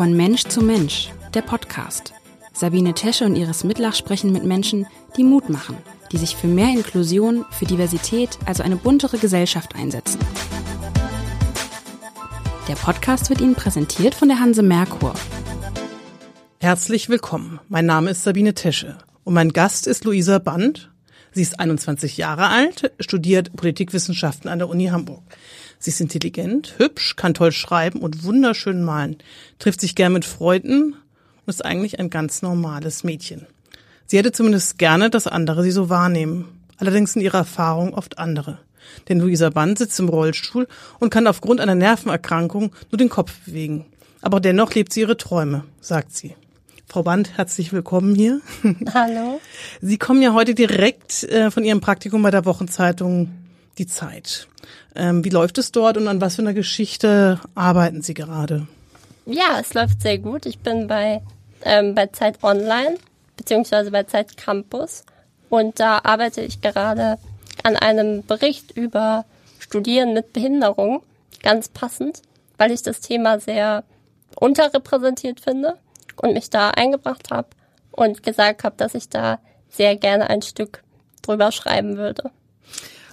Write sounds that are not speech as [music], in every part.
Von Mensch zu Mensch, der Podcast. Sabine Tesche und Iris Mitlach sprechen mit Menschen, die Mut machen, die sich für mehr Inklusion, für Diversität, also eine buntere Gesellschaft einsetzen. Der Podcast wird Ihnen präsentiert von der Hanse Merkur. Herzlich willkommen. Mein Name ist Sabine Tesche und mein Gast ist Luisa Band. Sie ist 21 Jahre alt, studiert Politikwissenschaften an der Uni Hamburg. Sie ist intelligent, hübsch, kann toll schreiben und wunderschön malen, trifft sich gern mit Freunden und ist eigentlich ein ganz normales Mädchen. Sie hätte zumindest gerne, dass andere sie so wahrnehmen. Allerdings sind ihre Erfahrungen oft andere. Denn Luisa Band sitzt im Rollstuhl und kann aufgrund einer Nervenerkrankung nur den Kopf bewegen. Aber dennoch lebt sie ihre Träume, sagt sie. Frau Band, herzlich willkommen hier. Hallo. Sie kommen ja heute direkt äh, von Ihrem Praktikum bei der Wochenzeitung Die Zeit. Ähm, wie läuft es dort und an was für einer Geschichte arbeiten Sie gerade? Ja, es läuft sehr gut. Ich bin bei, ähm, bei Zeit Online beziehungsweise bei Zeit Campus und da arbeite ich gerade an einem Bericht über Studieren mit Behinderung, ganz passend, weil ich das Thema sehr unterrepräsentiert finde und mich da eingebracht habe und gesagt habe, dass ich da sehr gerne ein Stück drüber schreiben würde.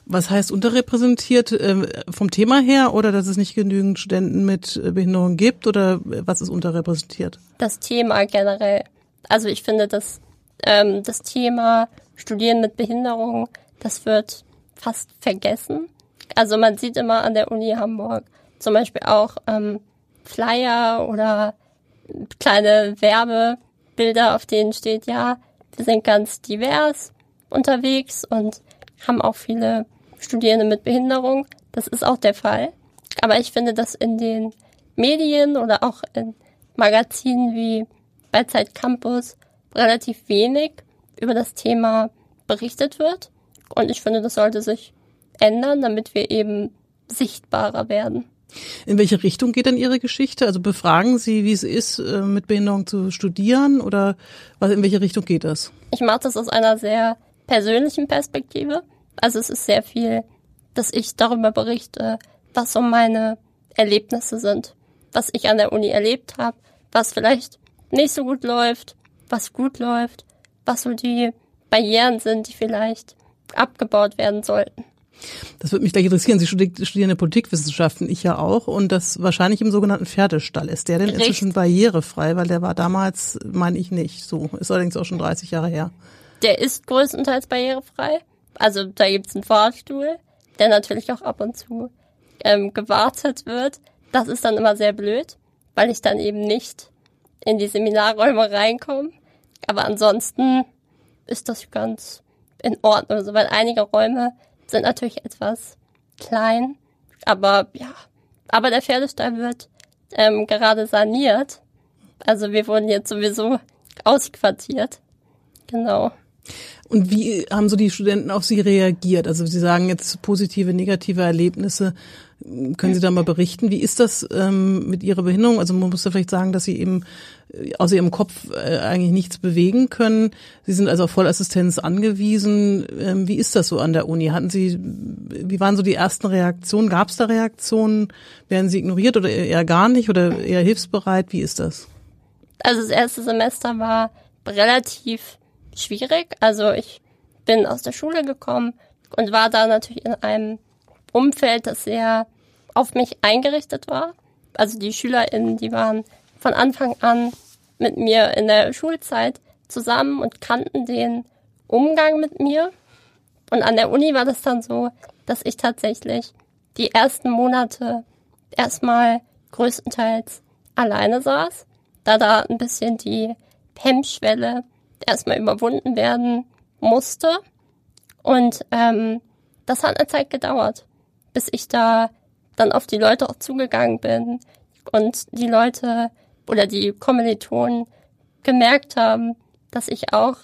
Was heißt unterrepräsentiert äh, vom Thema her oder dass es nicht genügend Studenten mit äh, Behinderung gibt oder was ist unterrepräsentiert? Das Thema generell. Also ich finde, dass ähm, das Thema Studieren mit Behinderung, das wird fast vergessen. Also man sieht immer an der Uni Hamburg zum Beispiel auch ähm, Flyer oder kleine Werbebilder, auf denen steht, ja, wir sind ganz divers unterwegs und haben auch viele Studierende mit Behinderung. Das ist auch der Fall. Aber ich finde, dass in den Medien oder auch in Magazinen wie bei Zeit Campus relativ wenig über das Thema berichtet wird. Und ich finde, das sollte sich ändern, damit wir eben sichtbarer werden. In welche Richtung geht denn Ihre Geschichte? Also befragen Sie, wie es ist, äh, mit Behinderung zu studieren oder in welche Richtung geht das? Ich mache das aus einer sehr persönlichen Perspektive. Also es ist sehr viel, dass ich darüber berichte, was so meine Erlebnisse sind, was ich an der Uni erlebt habe, was vielleicht nicht so gut läuft, was gut läuft, was so die Barrieren sind, die vielleicht abgebaut werden sollten. Das würde mich gleich interessieren. Sie studieren Politikwissenschaften, ich ja auch, und das wahrscheinlich im sogenannten Pferdestall. Ist der denn Richtig. inzwischen barrierefrei? Weil der war damals, meine ich nicht, so. Ist allerdings auch schon 30 Jahre her. Der ist größtenteils barrierefrei. Also da gibt's einen Fahrstuhl, der natürlich auch ab und zu ähm, gewartet wird. Das ist dann immer sehr blöd, weil ich dann eben nicht in die Seminarräume reinkomme. Aber ansonsten ist das ganz in Ordnung, so, weil einige Räume sind natürlich etwas klein, aber ja, aber der Pferdestall wird ähm, gerade saniert. Also wir wurden jetzt sowieso ausquartiert. Genau. Und wie haben so die Studenten auf Sie reagiert? Also Sie sagen jetzt positive, negative Erlebnisse. Können Sie da mal berichten? Wie ist das ähm, mit Ihrer Behinderung? Also man muss ja vielleicht sagen, dass Sie eben äh, außer Ihrem Kopf äh, eigentlich nichts bewegen können. Sie sind also auf Vollassistenz angewiesen. Ähm, wie ist das so an der Uni? Hatten Sie, wie waren so die ersten Reaktionen? Gab es da Reaktionen? Werden Sie ignoriert oder eher gar nicht oder eher hilfsbereit? Wie ist das? Also das erste Semester war relativ schwierig. Also ich bin aus der Schule gekommen und war da natürlich in einem Umfeld, das sehr auf mich eingerichtet war. Also die SchülerInnen, die waren von Anfang an mit mir in der Schulzeit zusammen und kannten den Umgang mit mir. Und an der Uni war das dann so, dass ich tatsächlich die ersten Monate erstmal größtenteils alleine saß, da da ein bisschen die Hemmschwelle erstmal überwunden werden musste. Und ähm, das hat eine Zeit gedauert, bis ich da dann auf die Leute auch zugegangen bin und die Leute oder die Kommilitonen gemerkt haben, dass ich auch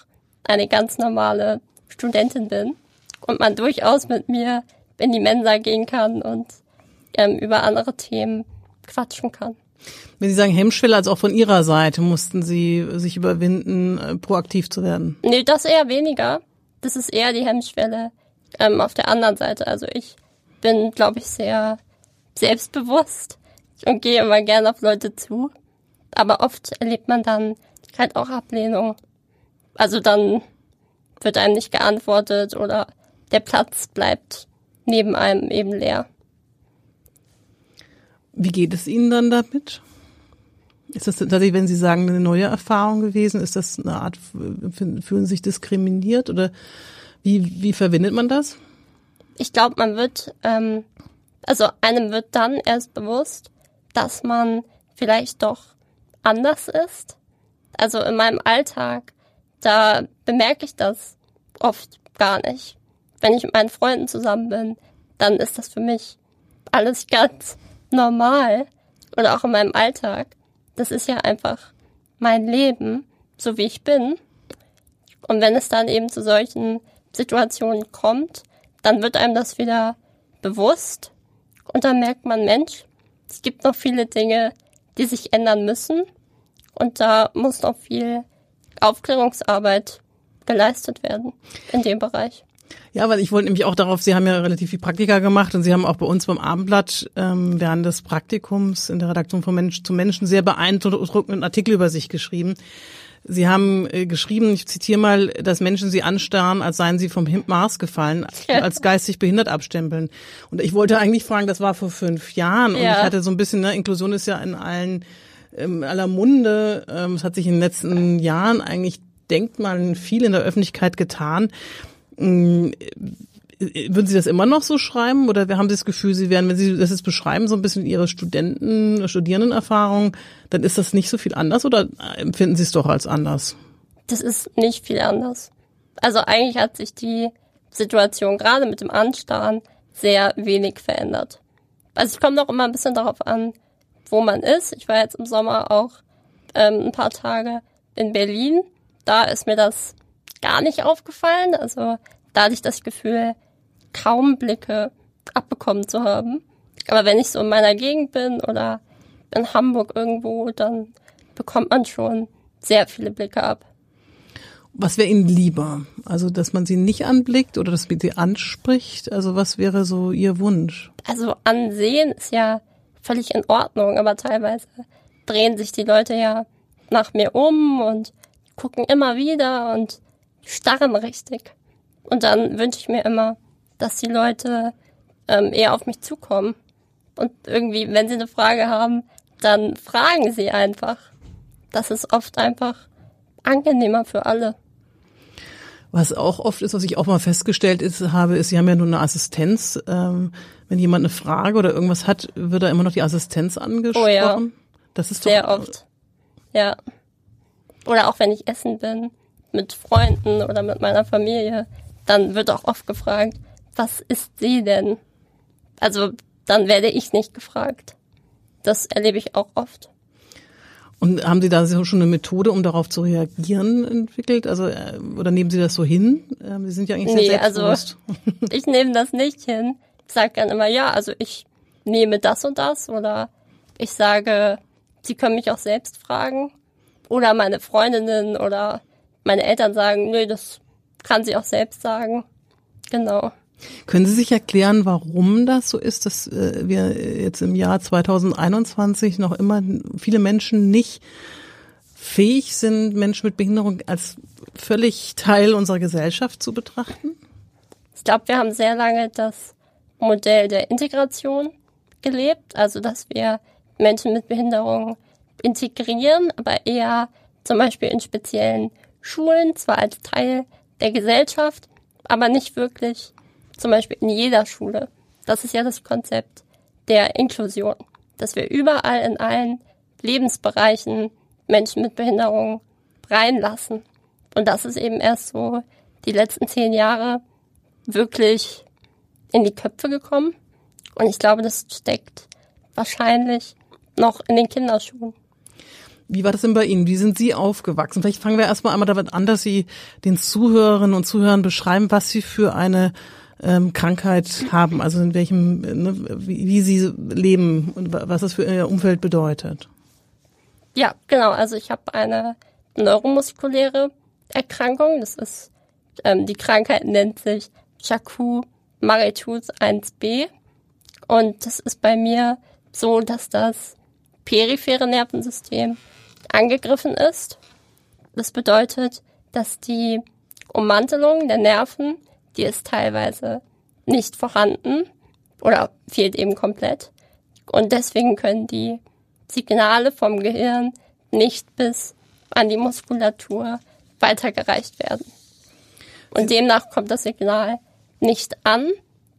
eine ganz normale Studentin bin und man durchaus mit mir in die Mensa gehen kann und ähm, über andere Themen quatschen kann. Wenn Sie sagen Hemmschwelle, also auch von Ihrer Seite mussten Sie sich überwinden, äh, proaktiv zu werden? Nee, das eher weniger. Das ist eher die Hemmschwelle ähm, auf der anderen Seite. Also ich bin, glaube ich, sehr selbstbewusst und gehe immer gerne auf Leute zu. Aber oft erlebt man dann halt auch Ablehnung. Also dann wird einem nicht geantwortet oder der Platz bleibt neben einem eben leer. Wie geht es Ihnen dann damit? Ist das tatsächlich, wenn Sie sagen, eine neue Erfahrung gewesen? Ist das eine Art, fühlen Sie sich diskriminiert oder wie, wie verwendet man das? Ich glaube, man wird, ähm, also einem wird dann erst bewusst, dass man vielleicht doch anders ist. Also in meinem Alltag, da bemerke ich das oft gar nicht. Wenn ich mit meinen Freunden zusammen bin, dann ist das für mich alles [laughs] ganz normal. Oder auch in meinem Alltag. Das ist ja einfach mein Leben, so wie ich bin. Und wenn es dann eben zu solchen Situationen kommt, dann wird einem das wieder bewusst und dann merkt man, Mensch, es gibt noch viele Dinge, die sich ändern müssen und da muss noch viel Aufklärungsarbeit geleistet werden in dem Bereich. Ja, weil ich wollte nämlich auch darauf, Sie haben ja relativ viel Praktika gemacht und Sie haben auch bei uns beim Abendblatt ähm, während des Praktikums in der Redaktion von Mensch zu Menschen sehr beeindruckenden Artikel über sich geschrieben. Sie haben äh, geschrieben, ich zitiere mal, dass Menschen Sie anstarren, als seien Sie vom Mars gefallen, [laughs] als geistig behindert abstempeln. Und ich wollte eigentlich fragen, das war vor fünf Jahren und ja. ich hatte so ein bisschen, ne, Inklusion ist ja in allen ähm, aller Munde. Ähm, es hat sich in den letzten Jahren eigentlich, denkt man, viel in der Öffentlichkeit getan. Mm, würden Sie das immer noch so schreiben oder haben Sie das Gefühl, Sie werden, wenn Sie das jetzt beschreiben, so ein bisschen Ihre Studenten, Studierendenerfahrung, dann ist das nicht so viel anders oder empfinden Sie es doch als anders? Das ist nicht viel anders. Also eigentlich hat sich die Situation gerade mit dem Anstarren sehr wenig verändert. Also es kommt auch immer ein bisschen darauf an, wo man ist. Ich war jetzt im Sommer auch ähm, ein paar Tage in Berlin. Da ist mir das gar nicht aufgefallen. Also da hatte ich das Gefühl, kaum Blicke abbekommen zu haben. Aber wenn ich so in meiner Gegend bin oder in Hamburg irgendwo, dann bekommt man schon sehr viele Blicke ab. Was wäre Ihnen lieber? Also, dass man sie nicht anblickt oder dass man sie anspricht? Also, was wäre so Ihr Wunsch? Also, ansehen ist ja völlig in Ordnung, aber teilweise drehen sich die Leute ja nach mir um und gucken immer wieder und starren richtig. Und dann wünsche ich mir immer, dass die Leute ähm, eher auf mich zukommen. Und irgendwie, wenn sie eine Frage haben, dann fragen sie einfach. Das ist oft einfach angenehmer für alle. Was auch oft ist, was ich auch mal festgestellt ist, habe, ist, Sie haben ja nur eine Assistenz. Ähm, wenn jemand eine Frage oder irgendwas hat, wird da immer noch die Assistenz angesprochen. Oh ja. Das ist sehr doch, oft. Ja. Oder auch wenn ich essen bin mit Freunden oder mit meiner Familie, dann wird auch oft gefragt, was ist sie denn? Also dann werde ich nicht gefragt. Das erlebe ich auch oft. Und haben Sie da schon eine Methode, um darauf zu reagieren, entwickelt? Also äh, oder nehmen Sie das so hin? Ähm, Sie sind ja eigentlich nee, sehr selbstbewusst. Also [laughs] [laughs] ich nehme das nicht hin. Ich sage dann immer, ja, also ich nehme das und das oder ich sage, Sie können mich auch selbst fragen. Oder meine Freundinnen oder meine Eltern sagen, nö, das kann sie auch selbst sagen. Genau. Können Sie sich erklären, warum das so ist, dass äh, wir jetzt im Jahr 2021 noch immer viele Menschen nicht fähig sind, Menschen mit Behinderung als völlig Teil unserer Gesellschaft zu betrachten? Ich glaube, wir haben sehr lange das Modell der Integration gelebt, also dass wir Menschen mit Behinderung integrieren, aber eher zum Beispiel in speziellen Schulen, zwar als Teil der Gesellschaft, aber nicht wirklich zum Beispiel in jeder Schule. Das ist ja das Konzept der Inklusion, dass wir überall in allen Lebensbereichen Menschen mit Behinderung reinlassen. Und das ist eben erst so die letzten zehn Jahre wirklich in die Köpfe gekommen. Und ich glaube, das steckt wahrscheinlich noch in den Kinderschuhen. Wie war das denn bei Ihnen? Wie sind Sie aufgewachsen? Vielleicht fangen wir erstmal einmal damit an, dass Sie den Zuhörerinnen und Zuhörern beschreiben, was Sie für eine ähm, Krankheit haben, also in welchem, ne, wie, wie Sie leben und was das für Ihr Umfeld bedeutet. Ja, genau. Also ich habe eine neuromuskuläre Erkrankung. Das ist ähm, die Krankheit nennt sich Charcot-Marie-Tooth 1b und das ist bei mir so, dass das periphere Nervensystem angegriffen ist. Das bedeutet, dass die Ummantelung der Nerven, die ist teilweise nicht vorhanden oder fehlt eben komplett. Und deswegen können die Signale vom Gehirn nicht bis an die Muskulatur weitergereicht werden. Und demnach kommt das Signal nicht an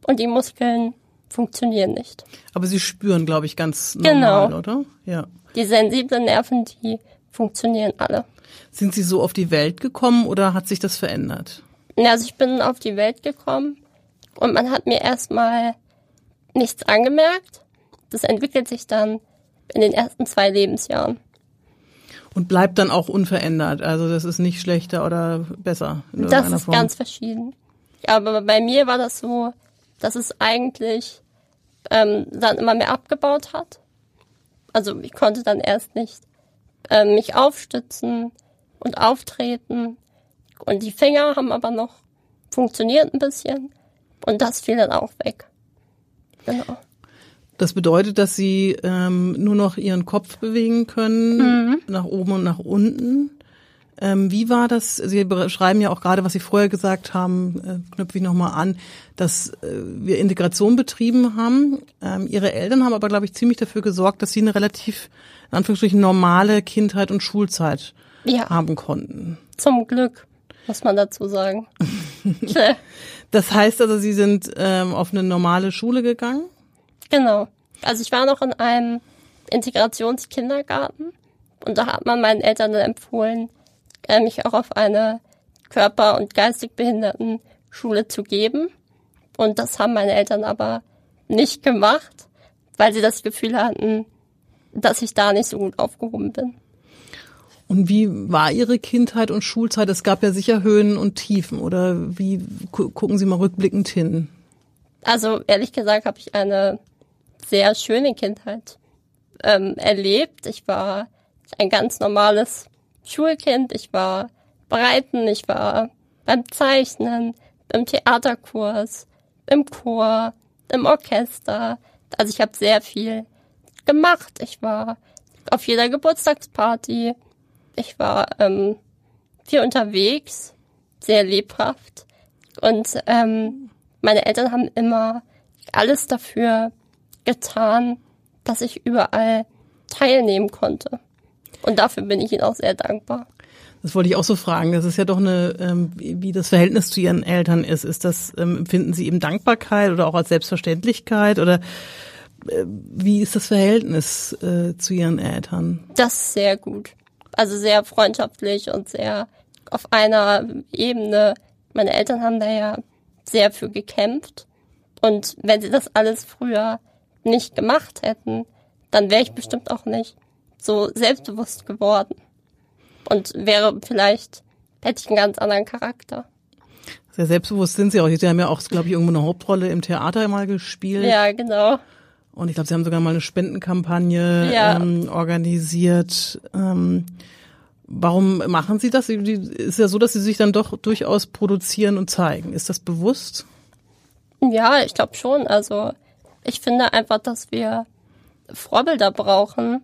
und die Muskeln funktionieren nicht. Aber Sie spüren, glaube ich, ganz normal, genau. oder? Ja. Die sensiblen Nerven, die funktionieren alle. Sind Sie so auf die Welt gekommen oder hat sich das verändert? Also ich bin auf die Welt gekommen und man hat mir erstmal nichts angemerkt. Das entwickelt sich dann in den ersten zwei Lebensjahren. Und bleibt dann auch unverändert. Also das ist nicht schlechter oder besser. das ist Form. ganz verschieden. Aber bei mir war das so, dass es eigentlich ähm, dann immer mehr abgebaut hat. Also ich konnte dann erst nicht ähm, mich aufstützen und auftreten. Und die Finger haben aber noch funktioniert ein bisschen. Und das fiel dann auch weg. Genau. Das bedeutet, dass sie ähm, nur noch ihren Kopf bewegen können, mhm. nach oben und nach unten. Ähm, wie war das? Sie beschreiben ja auch gerade, was Sie vorher gesagt haben, äh, knüpfe ich nochmal an, dass äh, wir Integration betrieben haben. Ähm, Ihre Eltern haben aber, glaube ich, ziemlich dafür gesorgt, dass Sie eine relativ, in Anführungsstrichen, normale Kindheit und Schulzeit ja. haben konnten. Zum Glück, muss man dazu sagen. [laughs] das heißt also, Sie sind ähm, auf eine normale Schule gegangen? Genau. Also ich war noch in einem Integrationskindergarten und da hat man meinen Eltern dann empfohlen, äh, mich auch auf eine körper- und geistig behinderten Schule zu geben. Und das haben meine Eltern aber nicht gemacht, weil sie das Gefühl hatten, dass ich da nicht so gut aufgehoben bin. Und wie war Ihre Kindheit und Schulzeit? Es gab ja sicher Höhen und Tiefen, oder wie gucken Sie mal rückblickend hin? Also ehrlich gesagt habe ich eine sehr schöne Kindheit ähm, erlebt. Ich war ein ganz normales Schulkind. Ich war Breiten, ich war beim Zeichnen, im Theaterkurs, im Chor, im Orchester. Also ich habe sehr viel gemacht. Ich war auf jeder Geburtstagsparty. Ich war ähm, viel unterwegs, sehr lebhaft. Und ähm, meine Eltern haben immer alles dafür getan, dass ich überall teilnehmen konnte. Und dafür bin ich ihnen auch sehr dankbar. Das wollte ich auch so fragen. Das ist ja doch eine, ähm, wie das Verhältnis zu ihren Eltern ist. Ist das, ähm, empfinden Sie eben Dankbarkeit oder auch als Selbstverständlichkeit oder äh, wie ist das Verhältnis äh, zu ihren Eltern? Das ist sehr gut. Also sehr freundschaftlich und sehr auf einer Ebene. Meine Eltern haben da ja sehr für gekämpft. Und wenn sie das alles früher nicht gemacht hätten, dann wäre ich bestimmt auch nicht so selbstbewusst geworden. Und wäre vielleicht, hätte ich einen ganz anderen Charakter. Sehr selbstbewusst sind sie auch. Sie haben ja auch, glaube ich, irgendwo eine Hauptrolle im Theater mal gespielt. Ja, genau. Und ich glaube, sie haben sogar mal eine Spendenkampagne ja. ähm, organisiert. Ähm, warum machen sie das? Ist ja so, dass sie sich dann doch durchaus produzieren und zeigen. Ist das bewusst? Ja, ich glaube schon. Also ich finde einfach, dass wir Vorbilder brauchen,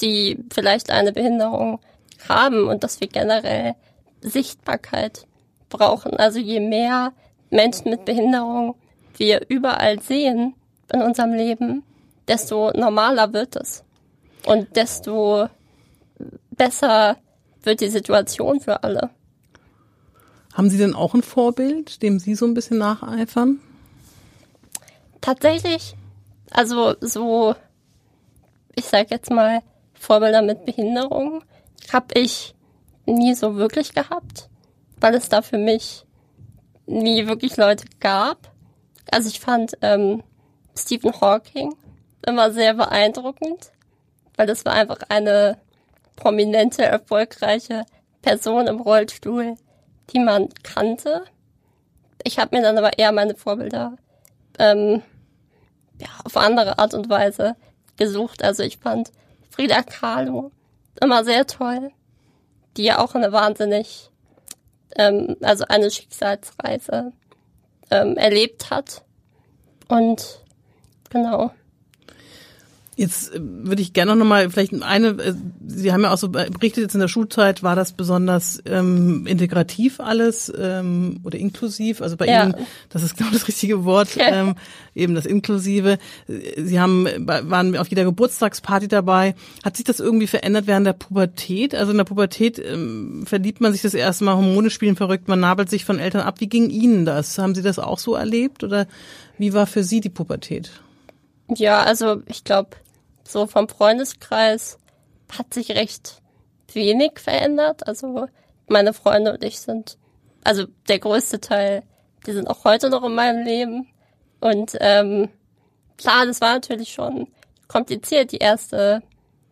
die vielleicht eine Behinderung haben und dass wir generell Sichtbarkeit brauchen. Also je mehr Menschen mit Behinderung wir überall sehen in unserem Leben, desto normaler wird es. Und desto besser wird die Situation für alle. Haben Sie denn auch ein Vorbild, dem Sie so ein bisschen nacheifern? Tatsächlich, also so, ich sag jetzt mal, Vorbilder mit Behinderung habe ich nie so wirklich gehabt, weil es da für mich nie wirklich Leute gab. Also ich fand ähm, Stephen Hawking immer sehr beeindruckend, weil das war einfach eine prominente, erfolgreiche Person im Rollstuhl, die man kannte. Ich habe mir dann aber eher meine Vorbilder ähm, ja, auf andere Art und Weise gesucht. Also ich fand Frida Kahlo immer sehr toll, die ja auch eine wahnsinnig, ähm, also eine Schicksalsreise ähm, erlebt hat. Und genau. Jetzt äh, würde ich gerne noch mal vielleicht eine, äh, Sie haben ja auch so berichtet, jetzt in der Schulzeit war das besonders ähm, integrativ alles ähm, oder inklusiv. Also bei ja. Ihnen, das ist [laughs] genau das richtige Wort, ähm, eben das Inklusive. Sie haben waren auf jeder Geburtstagsparty dabei. Hat sich das irgendwie verändert während der Pubertät? Also in der Pubertät ähm, verliebt man sich das erste Mal, Hormone spielen verrückt, man nabelt sich von Eltern ab. Wie ging Ihnen das? Haben Sie das auch so erlebt oder wie war für Sie die Pubertät? Ja, also ich glaube, so vom Freundeskreis hat sich recht wenig verändert. Also meine Freunde und ich sind, also der größte Teil, die sind auch heute noch in meinem Leben. Und ähm, klar, das war natürlich schon kompliziert, die erste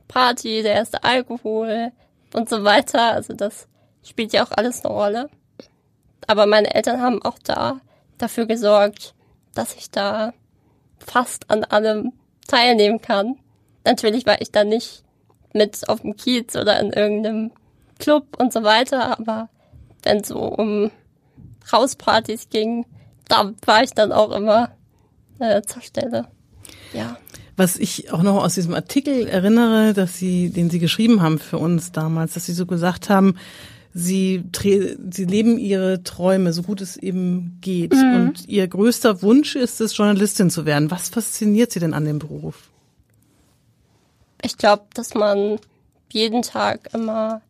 Party, der erste Alkohol und so weiter. Also das spielt ja auch alles eine Rolle. Aber meine Eltern haben auch da dafür gesorgt, dass ich da fast an allem teilnehmen kann. Natürlich war ich da nicht mit auf dem Kiez oder in irgendeinem Club und so weiter, aber wenn so um Hauspartys ging, da war ich dann auch immer äh, zur Stelle. Ja. Was ich auch noch aus diesem Artikel erinnere, dass Sie, den Sie geschrieben haben für uns damals, dass Sie so gesagt haben, Sie, sie leben ihre Träume, so gut es eben geht. Mhm. Und ihr größter Wunsch ist es, Journalistin zu werden. Was fasziniert Sie denn an dem Beruf? Ich glaube, dass man jeden Tag immer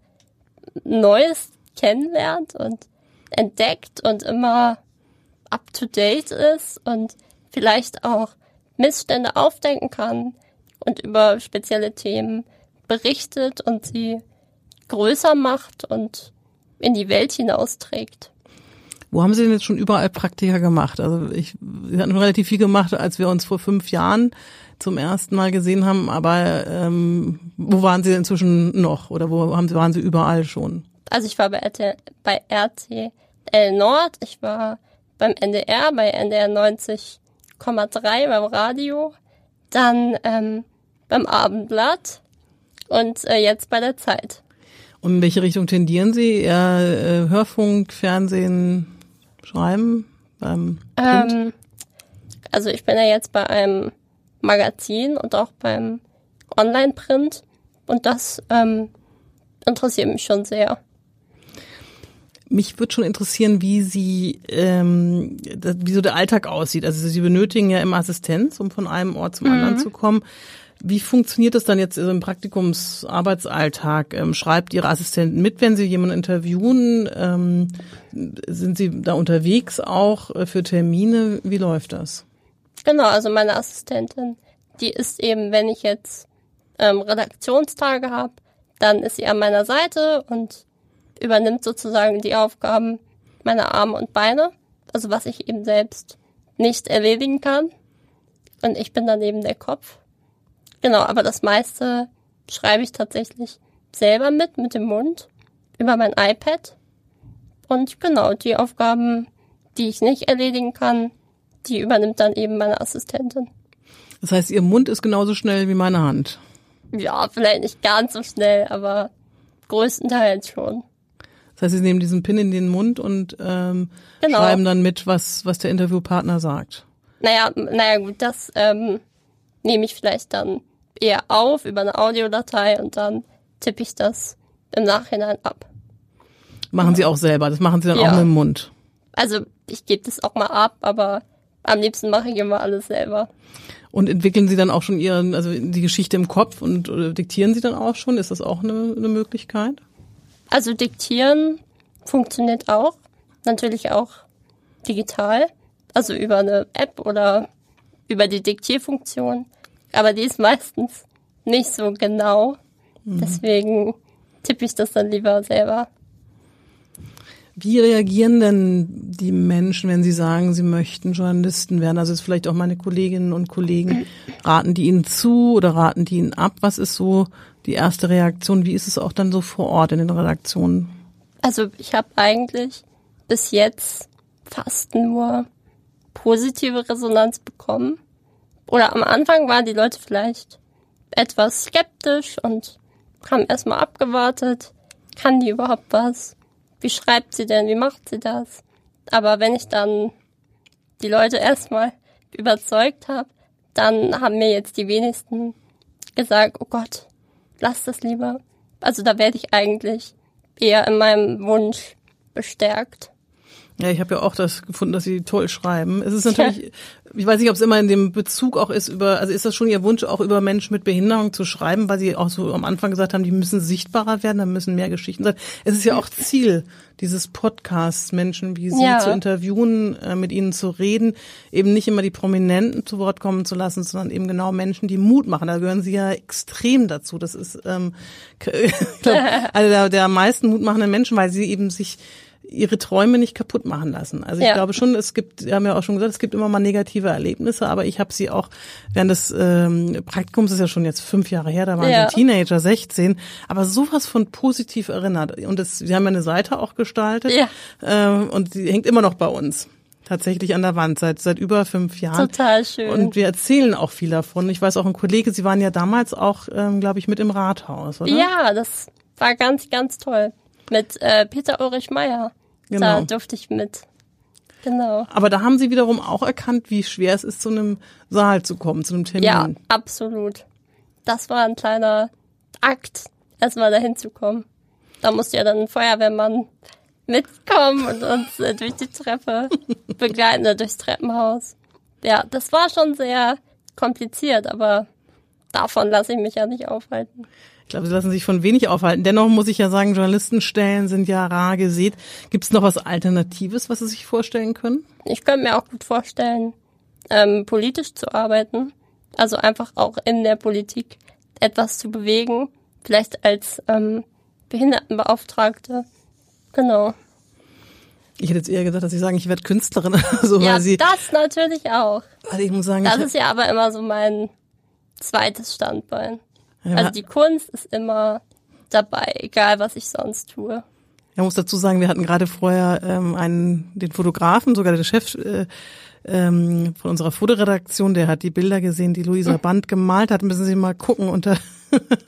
Neues kennenlernt und entdeckt und immer up to date ist und vielleicht auch Missstände aufdenken kann und über spezielle Themen berichtet und sie größer macht und in die Welt hinausträgt. Wo haben Sie denn jetzt schon überall Praktika gemacht? Also ich, Sie hatten relativ viel gemacht, als wir uns vor fünf Jahren zum ersten Mal gesehen haben, aber ähm, wo waren Sie inzwischen noch oder wo haben Sie, waren Sie überall schon? Also ich war bei, RTL, bei RTL Nord, ich war beim NDR, bei NDR 90,3 beim Radio, dann ähm, beim Abendblatt und äh, jetzt bei der Zeit. Und in welche Richtung tendieren Sie? Eher äh, Hörfunk, Fernsehen, Schreiben? Beim ähm, also ich bin ja jetzt bei einem Magazin und auch beim Online-Print und das ähm, interessiert mich schon sehr. Mich würde schon interessieren, wie Sie, ähm, wie so der Alltag aussieht. Also Sie benötigen ja immer Assistenz, um von einem Ort zum mhm. anderen zu kommen. Wie funktioniert das dann jetzt im Praktikumsarbeitsalltag? Ähm, schreibt Ihre Assistentin mit, wenn Sie jemanden interviewen? Ähm, sind Sie da unterwegs auch äh, für Termine? Wie läuft das? Genau, also meine Assistentin, die ist eben, wenn ich jetzt ähm, Redaktionstage habe, dann ist sie an meiner Seite und übernimmt sozusagen die Aufgaben meiner Arme und Beine, also was ich eben selbst nicht erledigen kann. Und ich bin dann eben der Kopf. Genau, aber das meiste schreibe ich tatsächlich selber mit, mit dem Mund, über mein iPad. Und genau, die Aufgaben, die ich nicht erledigen kann, die übernimmt dann eben meine Assistentin. Das heißt, ihr Mund ist genauso schnell wie meine Hand. Ja, vielleicht nicht ganz so schnell, aber größtenteils schon. Das heißt, Sie nehmen diesen Pin in den Mund und ähm, genau. schreiben dann mit, was, was der Interviewpartner sagt. Naja, naja gut, das ähm, nehme ich vielleicht dann eher auf über eine Audiodatei und dann tippe ich das im Nachhinein ab. Machen Sie auch selber, das machen Sie dann ja. auch mit dem Mund. Also ich gebe das auch mal ab, aber am liebsten mache ich immer alles selber. Und entwickeln Sie dann auch schon Ihren, also die Geschichte im Kopf und diktieren Sie dann auch schon? Ist das auch eine, eine Möglichkeit? Also diktieren funktioniert auch. Natürlich auch digital. Also über eine App oder über die Diktierfunktion aber die ist meistens nicht so genau. Mhm. Deswegen tippe ich das dann lieber selber. Wie reagieren denn die Menschen, wenn sie sagen, sie möchten Journalisten werden? Also jetzt vielleicht auch meine Kolleginnen und Kollegen, [clears throat] raten die ihnen zu oder raten die ihnen ab? Was ist so die erste Reaktion? Wie ist es auch dann so vor Ort in den Redaktionen? Also ich habe eigentlich bis jetzt fast nur positive Resonanz bekommen oder am Anfang waren die Leute vielleicht etwas skeptisch und haben erstmal abgewartet. Kann die überhaupt was? Wie schreibt sie denn? Wie macht sie das? Aber wenn ich dann die Leute erstmal überzeugt habe, dann haben mir jetzt die wenigsten sage, oh Gott, lass das lieber. Also da werde ich eigentlich eher in meinem Wunsch bestärkt. Ja, ich habe ja auch das gefunden, dass sie toll schreiben. Es ist natürlich, ich weiß nicht, ob es immer in dem Bezug auch ist über, also ist das schon Ihr Wunsch, auch über Menschen mit Behinderung zu schreiben, weil Sie auch so am Anfang gesagt haben, die müssen sichtbarer werden, da müssen mehr Geschichten sein. Es ist ja auch Ziel dieses Podcasts, Menschen wie Sie Ja. zu interviewen, äh, mit ihnen zu reden, eben nicht immer die Prominenten zu Wort kommen zu lassen, sondern eben genau Menschen, die Mut machen. Da gehören Sie ja extrem dazu. Das ist ähm, [laughs] glaub, einer [laughs] der, der am meisten mutmachenden Menschen, weil sie eben sich ihre Träume nicht kaputt machen lassen. Also ich Ja. glaube schon, es gibt, wir haben ja auch schon gesagt, es gibt immer mal negative Erlebnisse, aber ich habe sie auch während des ähm, Praktikums, ist ja schon jetzt fünf Jahre her, da waren Ja. sie Teenager, 16, aber sowas von positiv erinnert. Und das, wir haben ja eine Seite auch gestaltet Ja. ähm, und die hängt immer noch bei uns. Tatsächlich an der Wand seit seit über fünf Jahren. Total schön. Und wir erzählen auch viel davon. Ich weiß auch ein Kollege, Sie waren ja damals auch, ähm, glaube ich, mit im Rathaus, oder? Ja, das war ganz, ganz toll. Mit äh, Peter Ulrich Meyer. Genau. Da durfte ich mit. Genau. Aber da haben Sie wiederum auch erkannt, wie schwer es ist, zu einem Saal zu kommen, zu einem Termin. Ja, absolut. Das war ein kleiner Akt, erstmal dahin zu kommen. Da musste ja dann ein Feuerwehrmann mitkommen und uns äh, durch die Treppe [laughs] begleiten oder durchs Treppenhaus. Ja, das war schon sehr kompliziert, aber davon lasse ich mich ja nicht aufhalten. Ich glaube, Sie lassen sich von wenig aufhalten. Dennoch muss ich ja sagen, Journalistenstellen sind ja rar gesät. Gibt es noch was Alternatives, was Sie sich vorstellen können? Ich könnte mir auch gut vorstellen, ähm, politisch zu arbeiten. Also einfach auch in der Politik etwas zu bewegen. Vielleicht als ähm, Behindertenbeauftragte. Genau. Ich hätte jetzt eher gesagt, dass Sie sagen, ich werde Künstlerin. [laughs] so, Ja, weil Sie, das natürlich auch. also ich muss sagen, Das ist ja aber immer so mein zweites Standbein. Ja. Also die Kunst ist immer dabei, egal was ich sonst tue. ich muss dazu sagen, wir hatten gerade vorher ähm, einen, den Fotografen, sogar der Chef äh, ähm, von unserer Fotoredaktion, der hat die Bilder gesehen, die Luisa [laughs] Band gemalt hat. Müssen Sie mal gucken unter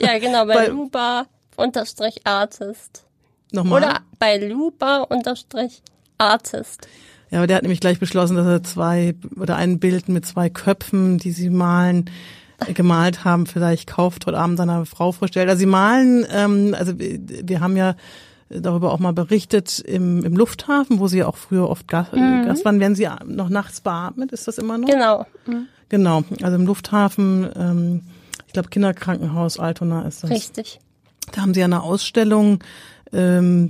Ja, genau, bei [laughs] Bei- Luba unterstrich Artist. nochmal. Oder bei Luba unterstrich Artist. Ja, aber der hat nämlich gleich beschlossen, dass er zwei oder ein Bild mit zwei Köpfen, die sie malen, gemalt haben, vielleicht kauft heute Abend seiner Frau vorstellt. Also sie malen, ähm, also wir, wir haben ja darüber auch mal berichtet im, im Lufthafen, wo sie auch früher oft Gast, Mhm. Gast waren. Werden sie noch nachts beatmet? Ist das immer noch? Genau. Mhm. Genau, also im Lufthafen, ähm, ich glaube Kinderkrankenhaus Altona ist das. Richtig. Da haben sie ja eine Ausstellung, ähm,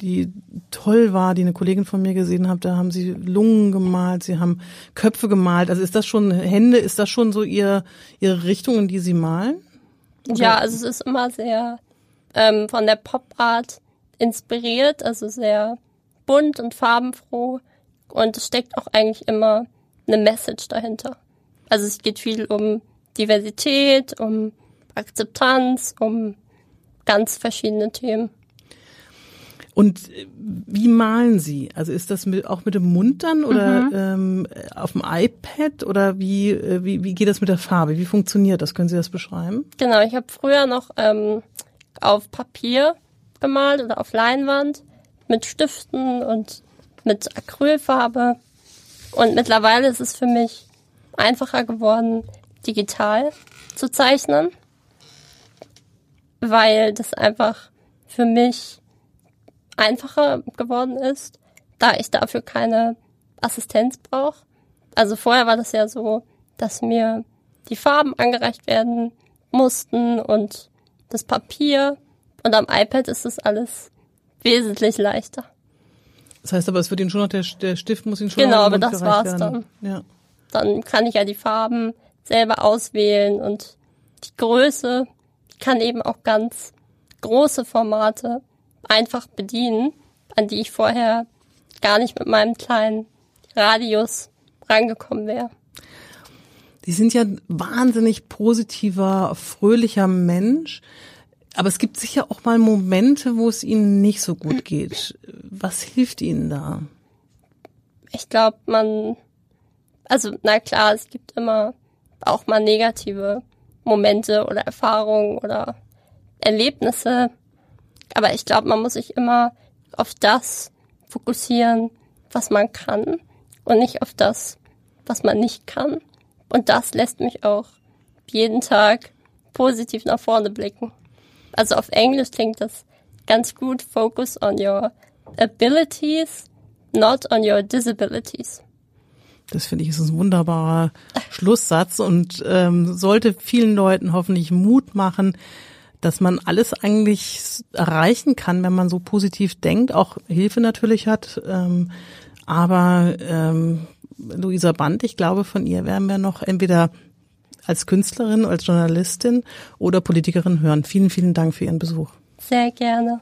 die toll war, die eine Kollegin von mir gesehen hat. Da haben sie Lungen gemalt, sie haben Köpfe gemalt. Also ist das schon Hände? Ist das schon so ihr ihre Richtung, in die sie malen? Ja, also es ist immer sehr ähm, von der Pop-Art inspiriert, also sehr bunt und farbenfroh. Und es steckt auch eigentlich immer eine Message dahinter. Also es geht viel um Diversität, um Akzeptanz, um ganz verschiedene Themen. Und äh, wie malen Sie? Also ist das mit, auch mit dem Mund dann oder ähm, auf dem iPad oder wie, äh, wie wie geht das mit der Farbe? Wie funktioniert das? Können Sie das beschreiben? Genau, ich habe früher noch ähm, auf Papier gemalt oder auf Leinwand mit Stiften und mit Acrylfarbe. Und mittlerweile ist es für mich einfacher geworden, digital zu zeichnen, weil das einfach für mich einfacher geworden ist, da ich dafür keine Assistenz brauche. Also vorher war das ja so, dass mir die Farben angereicht werden mussten und das Papier. Und am iPad ist das alles wesentlich leichter. Das heißt aber, es wird Ihnen schon noch der, der Stift muss Ihnen schon Genau, noch den aber das war's werden. Ja. Dann kann ich ja die Farben selber auswählen und die Größe ich kann eben auch ganz große Formate einfach bedienen, an die ich vorher gar nicht mit meinem kleinen Radius rangekommen wäre. Die sind ja ein wahnsinnig positiver, fröhlicher Mensch. Aber es gibt sicher auch mal Momente, wo es ihnen nicht so gut geht. Was hilft ihnen da? Ich glaube, man, also na klar, es gibt immer auch mal negative Momente oder Erfahrungen oder Erlebnisse. Aber ich glaube, man muss sich immer auf das fokussieren, was man kann und nicht auf das, was man nicht kann. Und das lässt mich auch jeden Tag positiv nach vorne blicken. Also auf Englisch klingt das ganz gut. Focus on your abilities, not on your disabilities. Das finde ich ist ein wunderbarer Schlusssatz und ähm, sollte vielen Leuten hoffentlich Mut machen, dass man alles eigentlich erreichen kann, wenn man so positiv denkt, auch Hilfe natürlich hat. Ähm, aber ähm, Luisa Band, ich glaube, von ihr werden wir noch entweder als Künstlerin, als Journalistin oder Politikerin hören. Vielen, vielen Dank für Ihren Besuch. Sehr gerne.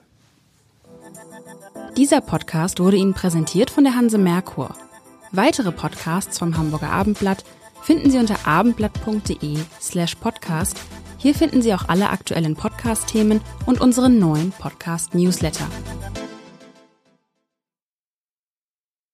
Dieser Podcast wurde Ihnen präsentiert von der Hanse Merkur. Weitere Podcasts vom Hamburger Abendblatt finden Sie unter abendblatt.de slash podcast. Hier finden Sie auch alle aktuellen Podcast-Themen und unseren neuen Podcast-Newsletter.